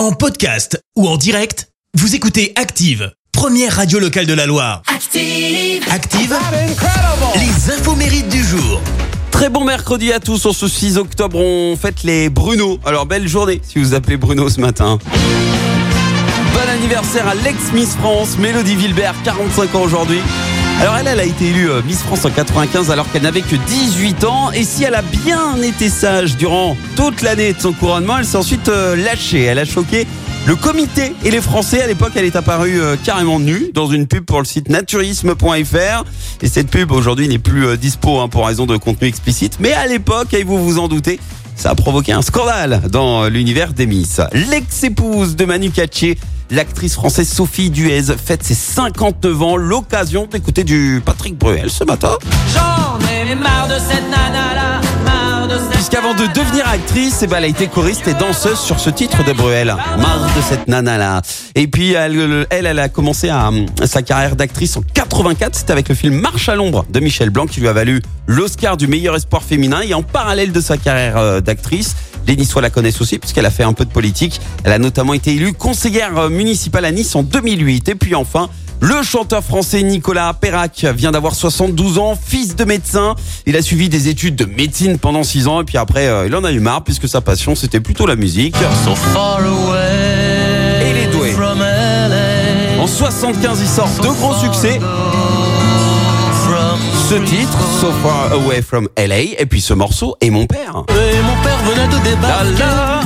En podcast ou en direct, vous écoutez Active, première radio locale de la Loire. Active. Active, les infos mérites du jour. Très bon mercredi à tous. En ce 6 octobre, on fête les Bruno. Alors, belle journée si vous appelez Bruno ce matin. Bon anniversaire à l'ex-Miss France, Mélodie Vilbert, 45 ans aujourd'hui. Alors elle, elle a été élue euh, Miss France en 95 alors qu'elle n'avait que 18 ans. Et si elle a bien été sage durant toute l'année de son couronnement, elle s'est ensuite euh, lâchée. Elle a choqué le comité et les Français. À l'époque, elle est apparue euh, carrément nue dans une pub pour le site naturisme.fr. Et cette pub aujourd'hui n'est plus dispo hein, pour raison de contenu explicite. Mais à l'époque, et vous vous en doutez, ça a provoqué un scandale dans l'univers des Miss. L'ex-épouse de Manu Katché, l'actrice française Sophie Duez, fête ses 59 ans. L'occasion d'écouter du Patrick Bruel ce matin. J'en ai marre de cette nana là, marre de cette Puisqu'avant de devenir actrice, eh ben, elle a été choriste et danseuse sur ce titre de Bruel. Marre de cette nana là. Et puis elle, elle, elle a commencé à, sa carrière d'actrice en 84. C'était avec le film Marche à l'ombre de Michel Blanc qui lui a valu l'Oscar du meilleur espoir féminin. Et en parallèle de sa carrière euh, d'actrice, les Niçois la connaissent aussi puisqu'elle a fait un peu de politique. Elle a notamment été élue conseillère euh, municipale à Nice en 2008. Et puis enfin, le chanteur français Nicolas Perrac vient d'avoir 72 ans, fils de médecin. Il a suivi des études de médecine pendant 6 ans et puis après euh, il en a eu marre puisque sa passion c'était plutôt la musique. So far away Et doués. from LA. En 75 il sort deux gros succès. Ce titre, So Far Away from LA, et puis ce morceau est mon père. Et mon père venait de débarquer. Là, là.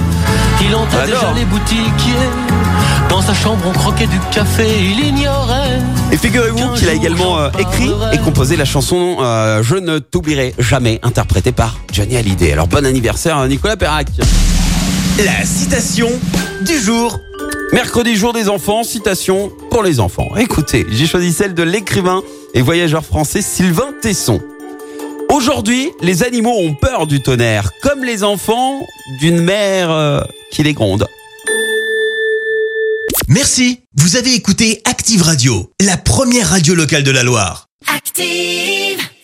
Il Alors. déjà les boutiquiers. Dans sa chambre, on croquait du café. Il ignorait. Et figurez-vous qu'il a également euh, écrit et composé la chanson euh, Je ne t'oublierai jamais, interprétée par Johnny Hallyday. Alors bon anniversaire à Nicolas Perrac. La citation du jour. Mercredi jour des enfants, citation pour les enfants. Écoutez, j'ai choisi celle de l'écrivain et voyageur français Sylvain Tesson. Aujourd'hui, les animaux ont peur du tonnerre, comme les enfants d'une mère euh, qui les gronde. Merci, vous avez écouté Active Radio, la première radio locale de la Loire. Active.